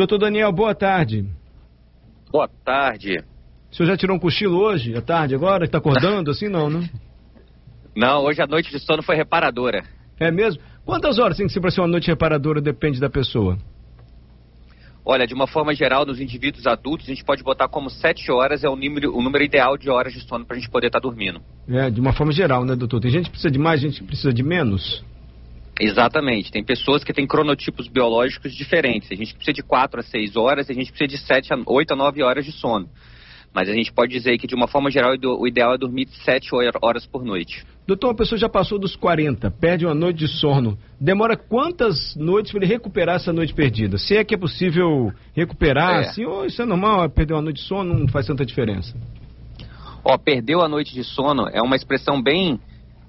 Doutor Daniel, boa tarde. Boa tarde. O senhor já tirou um cochilo hoje, à tarde agora? Está acordando assim? Não, né? Não, hoje a noite de sono foi reparadora. É mesmo? Quantas horas tem que ser para ser uma noite reparadora? Depende da pessoa. Olha, de uma forma geral, nos indivíduos adultos, a gente pode botar como 7 horas é o número, o número ideal de horas de sono para a gente poder estar tá dormindo. É, de uma forma geral, né, doutor? Tem gente que precisa de mais, gente que precisa de menos? Exatamente. Tem pessoas que têm cronotipos biológicos diferentes. A gente precisa de 4 a 6 horas, a gente precisa de 7 a 8 a 9 horas de sono. Mas a gente pode dizer que, de uma forma geral, o ideal é dormir 7 horas por noite. Doutor, uma pessoa já passou dos 40, perde uma noite de sono. Demora quantas noites para ele recuperar essa noite perdida? Se é que é possível recuperar, é. assim, ou isso é normal, perder uma noite de sono não faz tanta diferença? Ó, perdeu a noite de sono é uma expressão bem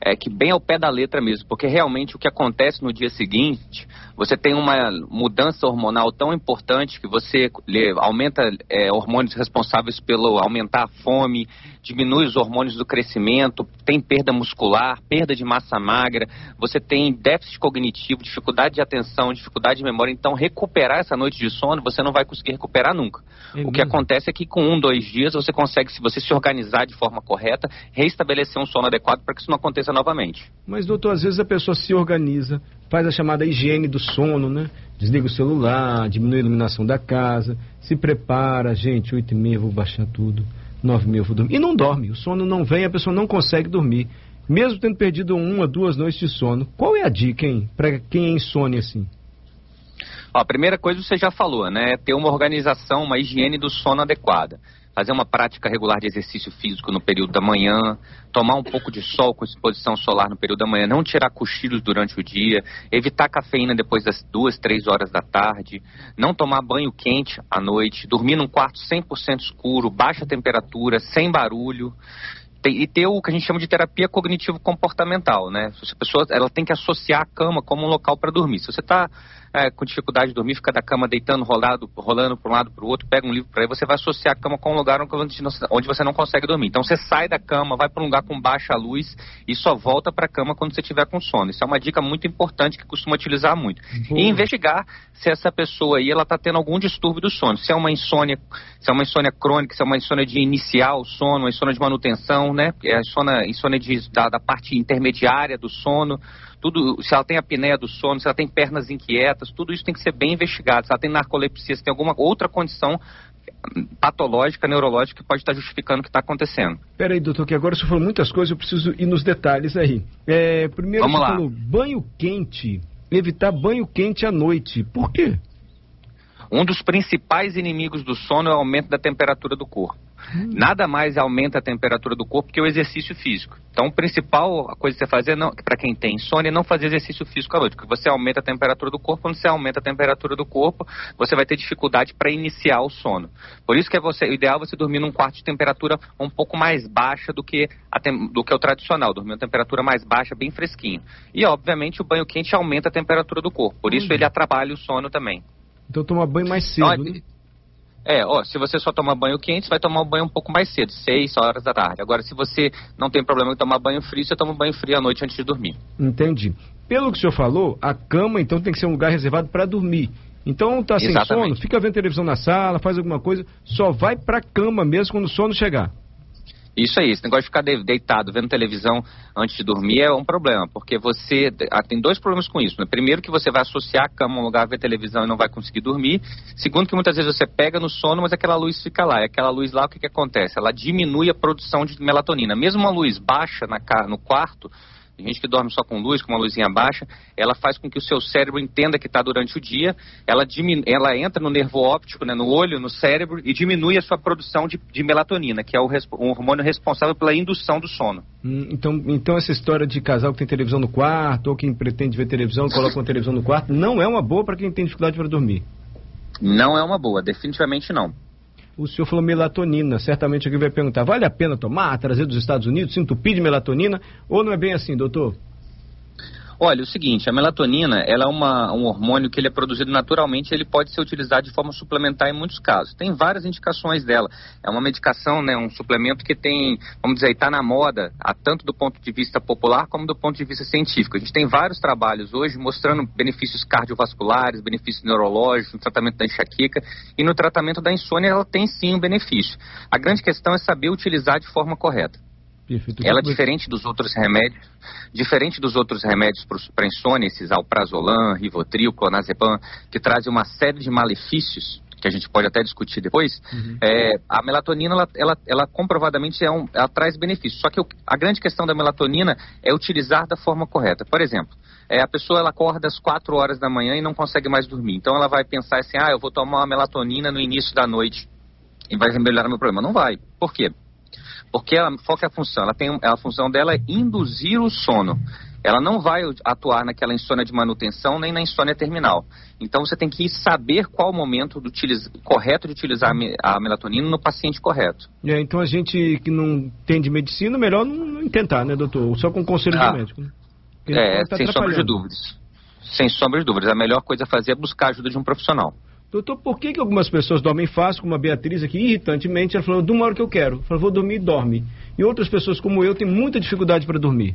é, que bem ao pé da letra mesmo, porque realmente o que acontece no dia seguinte, você tem uma mudança hormonal tão importante que você aumenta é, hormônios responsáveis pelo aumentar a fome, diminui os hormônios do crescimento, tem perda muscular, perda de massa magra, você tem déficit cognitivo, dificuldade de atenção, dificuldade de memória. Então, recuperar essa noite de sono, você não vai conseguir recuperar nunca. É o que acontece é que com um, dois dias, você consegue, se você se organizar de forma correta, reestabelecer um sono adequado para que isso não aconteça novamente. Mas, doutor, às vezes a pessoa se organiza, faz a chamada higiene do sono, né? Desliga o celular, diminui a iluminação da casa, se prepara, gente, oito e meia vou baixar tudo 9 mil vou dormir. E não dorme, o sono não vem, a pessoa não consegue dormir. Mesmo tendo perdido uma, duas noites de sono. Qual é a dica, hein? Para quem é insônia assim? Ó, a primeira coisa você já falou, né? Ter uma organização, uma higiene do sono adequada fazer uma prática regular de exercício físico no período da manhã, tomar um pouco de sol com exposição solar no período da manhã, não tirar cochilos durante o dia, evitar cafeína depois das duas, três horas da tarde, não tomar banho quente à noite, dormir num quarto 100% escuro, baixa temperatura, sem barulho, e ter o que a gente chama de terapia cognitivo-comportamental, né? A pessoa ela tem que associar a cama como um local para dormir. Se você está é, com dificuldade de dormir, fica da cama deitando, rolado, rolando para um lado para o outro, pega um livro para aí, você vai associar a cama com um lugar onde você não consegue dormir. Então você sai da cama, vai para um lugar com baixa luz e só volta para a cama quando você tiver com sono. Isso é uma dica muito importante que costuma utilizar muito. Boa. E investigar se essa pessoa aí ela está tendo algum distúrbio do sono. Se é uma insônia, se é uma insônia crônica, se é uma insônia de iniciar o sono, uma insônia de manutenção, né? É a insônia, insônia de, da, da parte intermediária do sono tudo, se ela tem apneia do sono, se ela tem pernas inquietas, tudo isso tem que ser bem investigado. Se ela tem narcolepsia, se tem alguma outra condição patológica, neurológica que pode estar justificando o que está acontecendo. Peraí, doutor, que agora você falou muitas coisas, eu preciso ir nos detalhes aí. É, primeiro Vamos lá. falou banho quente, evitar banho quente à noite. Por quê? Um dos principais inimigos do sono é o aumento da temperatura do corpo. Nada mais aumenta a temperatura do corpo que o exercício físico. Então, a principal coisa que você fazer, para quem tem insônia, é não fazer exercício físico à noite, porque você aumenta a temperatura do corpo. Quando você aumenta a temperatura do corpo, você vai ter dificuldade para iniciar o sono. Por isso que é você, o ideal é você dormir num quarto de temperatura um pouco mais baixa do que, a, do que o tradicional, dormir uma temperatura mais baixa, bem fresquinho. E, obviamente, o banho quente aumenta a temperatura do corpo. Por isso, ele atrapalha o sono também. Então, tomar banho mais cedo, então, né? É, ó, se você só tomar banho quente, você vai tomar um banho um pouco mais cedo, 6 horas da tarde. Agora, se você não tem problema em tomar banho frio, você toma banho frio à noite antes de dormir. Entendi. Pelo que o senhor falou, a cama, então, tem que ser um lugar reservado para dormir. Então, tá sem Exatamente. sono, fica vendo televisão na sala, faz alguma coisa, só vai para a cama mesmo quando o sono chegar. Isso aí, esse negócio de ficar deitado vendo televisão antes de dormir é um problema, porque você ah, tem dois problemas com isso. Né? Primeiro, que você vai associar a cama a um lugar ver televisão e não vai conseguir dormir. Segundo, que muitas vezes você pega no sono, mas aquela luz fica lá. E aquela luz lá, o que, que acontece? Ela diminui a produção de melatonina. Mesmo uma luz baixa na, no quarto, tem gente que dorme só com luz, com uma luzinha baixa, ela faz com que o seu cérebro entenda que está durante o dia, ela, diminu ela entra no nervo óptico, né, no olho, no cérebro, e diminui a sua produção de, de melatonina, que é o, o, hormônio responsável pela indução do sono. Hum, então, então essa história de casal que tem televisão no quarto, ou quem pretende ver televisão, coloca uma televisão no quarto, não é uma boa para quem tem dificuldade para dormir? Não é uma boa, definitivamente não. O senhor falou melatonina. Certamente alguém vai perguntar: vale a pena tomar, trazer dos Estados Unidos, se entupir de melatonina? Ou não é bem assim, doutor? Olha, o seguinte, a melatonina ela é uma, um hormônio que ele é produzido naturalmente ele pode ser utilizado de forma suplementar em muitos casos. Tem várias indicações dela. É uma medicação, né, um suplemento que tem, vamos dizer, está na moda, tanto do ponto de vista popular como do ponto de vista científico. A gente tem vários trabalhos hoje mostrando benefícios cardiovasculares, benefícios neurológicos, no tratamento da enxaqueca e no tratamento da insônia ela tem sim um benefício. A grande questão é saber utilizar de forma correta. Perfeito. Ela, diferente dos outros remédios, diferente dos outros remédios para insônia, esses alprazolam, rivotril, clonazepam, que trazem uma série de malefícios, que a gente pode até discutir depois, uhum. é, a melatonina, ela, ela, ela comprovadamente é um, ela traz benefícios. Só que o, a grande questão da melatonina é utilizar da forma correta. Por exemplo, é, a pessoa ela acorda às 4 horas da manhã e não consegue mais dormir. Então ela vai pensar assim, ah, eu vou tomar uma melatonina no início da noite e vai melhorar meu problema. Não vai. Por quê? Porque ela, qual é a função? Ela tem, a função dela é induzir o sono. Ela não vai atuar naquela insônia de manutenção nem na insônia terminal. Então você tem que saber qual o momento do correto de utilizar a melatonina no paciente correto. É, então a gente que não tem de medicina, melhor não, tentar, né, doutor? Só com conselho ah, de médico. Né? É, tá sem sombra de dúvidas. Sem sombra de dúvidas. A melhor coisa a fazer é buscar a ajuda de um profissional. Doutor, por que, que algumas pessoas dormem fácil, como a Beatriz aqui, irritantemente, ela falou, durmo a hora que eu quero. Falou, vou dormir e dorme. E outras pessoas como eu têm muita dificuldade para dormir.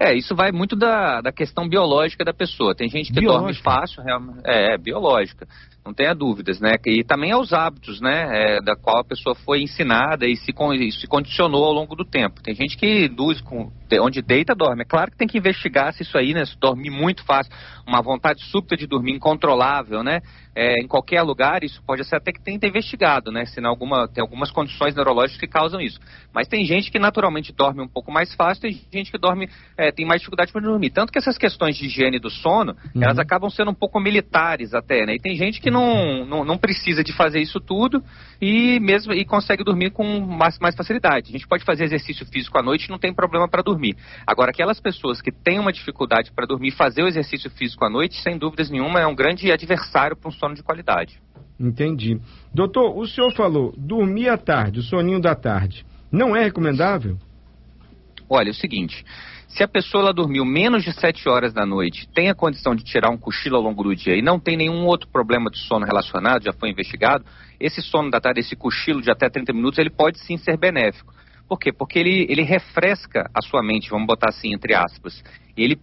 É, isso vai muito da, da questão biológica da pessoa. Tem gente que biológica. dorme fácil, é, é, biológica, não tenha dúvidas, né? E também aos hábitos, né? É, da qual a pessoa foi ensinada e se, e se condicionou ao longo do tempo. Tem gente que induz com, onde deita, dorme. É claro que tem que investigar se isso aí, né? Se dormir muito fácil, uma vontade súbita de dormir incontrolável, né? É, em qualquer lugar, isso pode ser até que tenha investigado, né? Se alguma, tem algumas condições neurológicas que causam isso. Mas tem gente que naturalmente dorme um pouco mais fácil, tem gente que dorme, é, tem mais dificuldade para dormir. Tanto que essas questões de higiene do sono, uhum. elas acabam sendo um pouco militares até, né? E tem gente que não, não, não, precisa de fazer isso tudo e mesmo e consegue dormir com mais, mais facilidade. A gente pode fazer exercício físico à noite, não tem problema para dormir dormir. Agora, aquelas pessoas que têm uma dificuldade para dormir, fazer o exercício físico à noite, sem dúvidas nenhuma, é um grande adversário para um sono de qualidade. Entendi. Doutor, o senhor falou dormir à tarde, o soninho da tarde, não é recomendável? Olha, é o seguinte, se a pessoa ela dormiu menos de 7 horas da noite, tem a condição de tirar um cochilo ao longo do dia e não tem nenhum outro problema de sono relacionado, já foi investigado, esse sono da tarde, esse cochilo de até 30 minutos, ele pode sim ser benéfico. Por quê? Porque ele, ele refresca a sua mente, vamos botar assim, entre aspas. Ele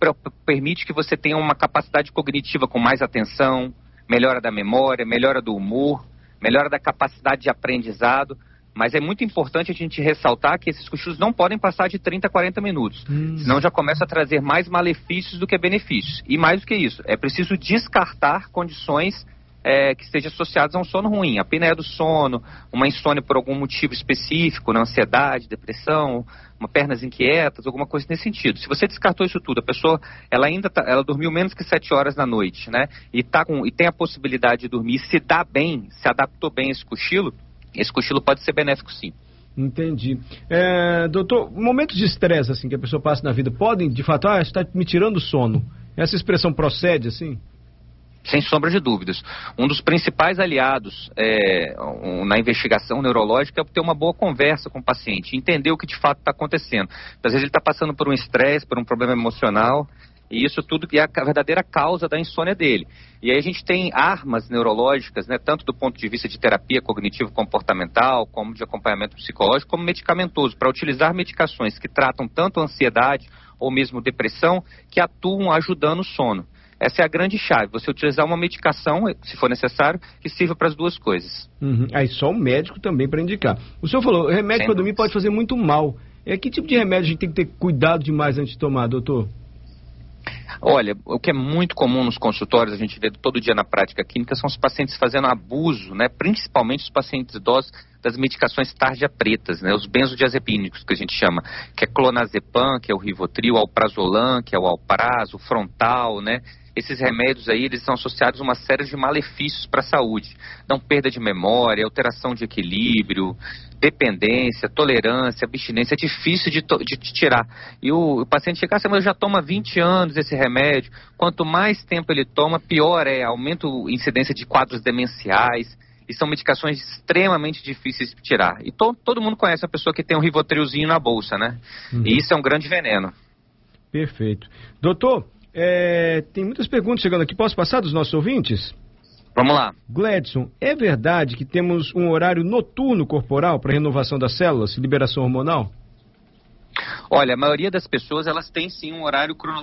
permite que você tenha uma capacidade cognitiva com mais atenção, melhora da memória, melhora do humor, melhora da capacidade de aprendizado. Mas é muito importante a gente ressaltar que esses cochilos não podem passar de 30 a 40 minutos. Hum. Senão já começa a trazer mais malefícios do que benefícios. E mais do que isso, é preciso descartar condições é, que estejam associados a um sono ruim. A apneia do sono, uma insônia por algum motivo específico, na ansiedade, depressão, uma pernas inquietas, alguma coisa nesse sentido. Se você descartou isso tudo, a pessoa ela ainda tá, ela dormiu menos que sete horas na noite, né? E, tá com, e tem a possibilidade de dormir, se dá bem, se adaptou bem a esse cochilo, esse cochilo pode ser benéfico sim. Entendi. É, doutor, momentos de estresse assim que a pessoa passa na vida podem, de fato, ah, está me tirando o sono. Essa expressão procede assim? Sem sombra de dúvidas. Um dos principais aliados é, na investigação neurológica é ter uma boa conversa com o paciente, entender o que de fato está acontecendo. Às vezes ele está passando por um estresse, por um problema emocional, e isso tudo é a verdadeira causa da insônia dele. E aí a gente tem armas neurológicas, né, tanto do ponto de vista de terapia cognitivo-comportamental, como de acompanhamento psicológico, como medicamentoso, para utilizar medicações que tratam tanto ansiedade ou mesmo depressão, que atuam ajudando o sono. Essa é a grande chave. Você utilizar uma medicação, se for necessário, que sirva para as duas coisas. Uhum. Aí só o médico também para indicar. O senhor falou, remédio para dormir pode fazer muito mal. É que tipo de remédio a gente tem que ter cuidado demais antes de tomar, doutor? Olha, o que é muito comum nos consultórios, a gente vê todo dia na prática clínica, são os pacientes fazendo abuso, né, principalmente os pacientes idosos, das medicações tarja pretas, né, os benzodiazepínicos que a gente chama, que é clonazepam, que é o Rivotril, alprazolam, que é o Alpraz, o Frontal, né, esses remédios aí, eles são associados a uma série de malefícios para a saúde. Não perda de memória, alteração de equilíbrio, dependência, tolerância, abstinência, é difícil de, de, de tirar. E o, o, paciente chega assim, mas já toma 20 anos esse remédio. Quanto mais tempo ele toma, pior é. Aumenta a incidência de quadros demenciais. E são medicações extremamente difíceis de tirar. E to, todo mundo conhece a pessoa que tem um rivotrilzinho na bolsa, né? Uhum. E isso é um grande veneno. Perfeito. Doutor, é, tem muitas perguntas chegando aqui. Posso passar dos nossos ouvintes? Vamos lá. Gledson, é verdade que temos um horário noturno corporal para renovação das células e liberação hormonal? Olha, a maioria das pessoas elas têm sim um horário crono,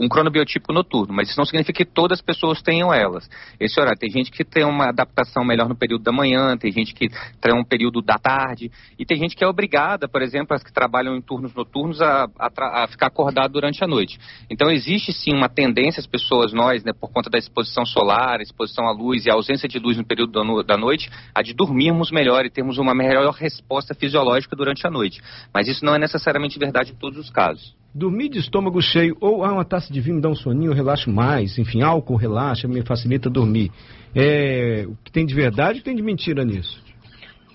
um cronobiotipo noturno, mas isso não significa que todas as pessoas tenham elas. Esse horário tem gente que tem uma adaptação melhor no período da manhã, tem gente que tem um período da tarde e tem gente que é obrigada, por exemplo, as que trabalham em turnos noturnos a, a, a ficar acordado durante a noite. Então existe sim uma tendência as pessoas nós, né, por conta da exposição solar, exposição à luz e a ausência de luz no período da, noite, a de dormirmos melhor e termos uma melhor resposta fisiológica durante a noite. Mas isso não é necessariamente verdade em todos os casos. Dormir de estômago cheio ou ah, uma taça de vinho me dá um soninho, eu relaxo mais. Enfim, álcool relaxa, me facilita dormir. É, o que tem de verdade e tem de mentira nisso?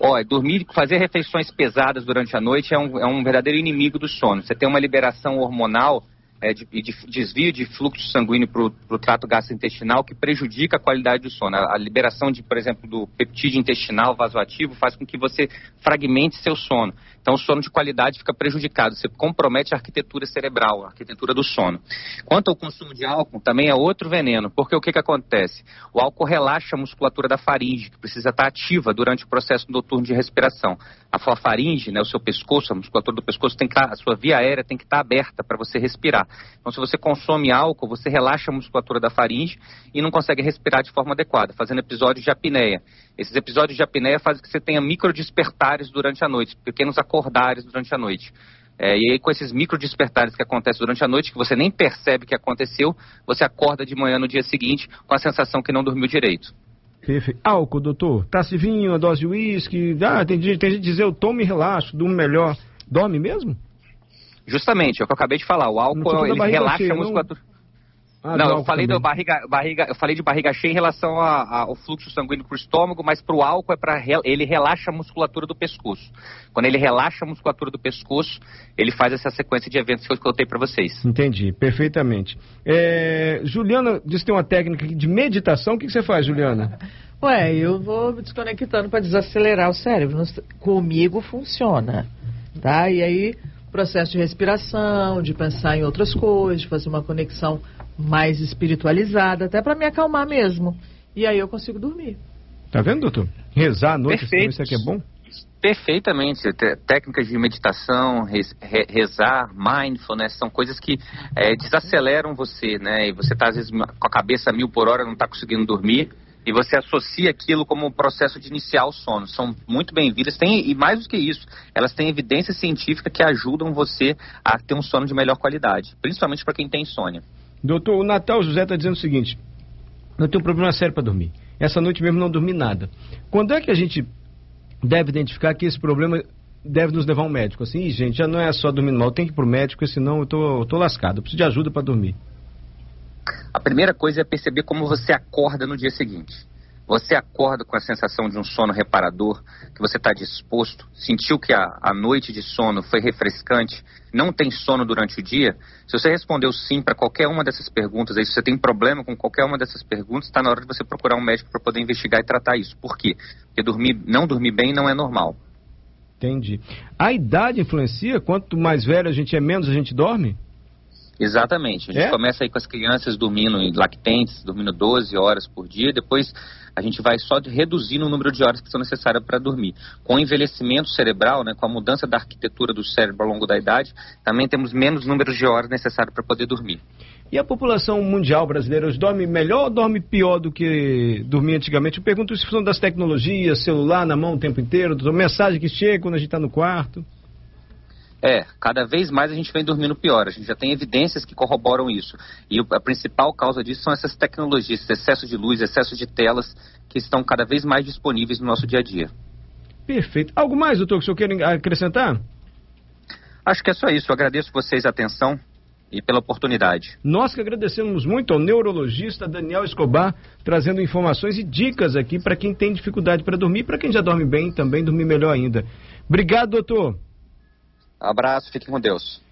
Olha, dormir, fazer refeições pesadas durante a noite é um, é um verdadeiro inimigo do sono. Você tem uma liberação hormonal é, de, de, desvio de fluxo sanguíneo para o trato gastrointestinal que prejudica a qualidade do sono. A, a, liberação de, por exemplo, do peptídeo intestinal vasoativo faz com que você fragmente seu sono. Então o sono de qualidade fica prejudicado, você compromete a arquitetura cerebral, a arquitetura do sono. Quanto ao consumo de álcool, também é outro veneno, porque o que, que acontece? O álcool relaxa a musculatura da faringe, que precisa estar ativa durante o processo noturno de respiração. A sua faringe, né, o seu pescoço, a musculatura do pescoço, tem que estar, a sua via aérea tem que estar aberta para você respirar. Então, se você consome álcool, você relaxa a musculatura da faringe e não consegue respirar de forma adequada, fazendo episódios de apneia. Esses episódios de apneia fazem que você tenha micro despertares durante a noite, pequenos acordares durante a noite. É, e aí, com esses micro despertares que acontecem durante a noite, que você nem percebe que aconteceu, você acorda de manhã no dia seguinte com a sensação que não dormiu direito. Perfeito. Álcool, doutor? Taça de vinho, dose de uísque. Ah, tem, tem gente que dizer, eu tomo e relaxo, durmo melhor. Dorme mesmo? Justamente, é o que eu acabei de falar. O álcool ele relaxa cheia, a musculatura. Não... Ah, não, eu falei, barriga, barriga, eu falei de barriga cheia em relação a, a, ao fluxo sanguíneo para o estômago, mas para o álcool é para ele relaxa a musculatura do pescoço. Quando ele relaxa a musculatura do pescoço, ele faz essa sequência de eventos que eu contei para vocês. Entendi, perfeitamente. É, Juliana disse que tem uma técnica de meditação. O que, que você faz, Juliana? Ué, eu vou desconectando para desacelerar o cérebro. Comigo funciona, tá? E aí processo de respiração, de pensar em outras coisas, de fazer uma conexão mais espiritualizada, até para me acalmar mesmo. E aí eu consigo dormir. Tá vendo, doutor? Rezar à noite, Perfeito. isso aqui é bom? Perfeitamente. Técnicas de meditação, rezar, mindfulness, são coisas que é, desaceleram você, né? E você está, às vezes, com a cabeça a mil por hora, não está conseguindo dormir e você associa aquilo como um processo de iniciar o sono. São muito bem-vindas, e mais do que isso, elas têm evidência científica que ajudam você a ter um sono de melhor qualidade, principalmente para quem tem insônia. Doutor, o Natal José está dizendo o seguinte: eu tenho um problema sério para dormir. Essa noite mesmo não dormi nada. Quando é que a gente deve identificar que esse problema deve nos levar a um médico? Assim, gente, já não é só dormir mal, tem que ir para o médico, senão eu tô, eu tô lascado, eu preciso de ajuda para dormir. A primeira coisa é perceber como você acorda no dia seguinte. Você acorda com a sensação de um sono reparador, que você está disposto, sentiu que a, a noite de sono foi refrescante, não tem sono durante o dia? Se você respondeu sim para qualquer uma dessas perguntas, aí se você tem problema com qualquer uma dessas perguntas, está na hora de você procurar um médico para poder investigar e tratar isso. Por quê? Porque dormir, não dormir bem não é normal. Entendi. A idade influencia? Quanto mais velho a gente é, menos a gente dorme? Exatamente. A gente é? começa aí com as crianças dormindo em lactentes, dormindo 12 horas por dia, depois a gente vai só reduzindo o número de horas que são necessárias para dormir. Com o envelhecimento cerebral, né, com a mudança da arquitetura do cérebro ao longo da idade, também temos menos número de horas necessárias para poder dormir. E a população mundial brasileira dorme melhor ou dorme pior do que dormia antigamente? Eu pergunto se são das tecnologias, celular na mão o tempo inteiro, mensagem que chega quando a gente está no quarto. É, cada vez mais a gente vem dormindo pior. A gente já tem evidências que corroboram isso. E a principal causa disso são essas tecnologias, esse excesso de luz, excesso de telas, que estão cada vez mais disponíveis no nosso dia a dia. Perfeito. Algo mais, doutor, que o senhor quer acrescentar? Acho que é só isso. Eu agradeço vocês a atenção e pela oportunidade. Nós que agradecemos muito ao neurologista Daniel Escobar, trazendo informações e dicas aqui para quem tem dificuldade para dormir, para quem já dorme bem também dormir melhor ainda. Obrigado, doutor. Abraço, fiquem com Deus.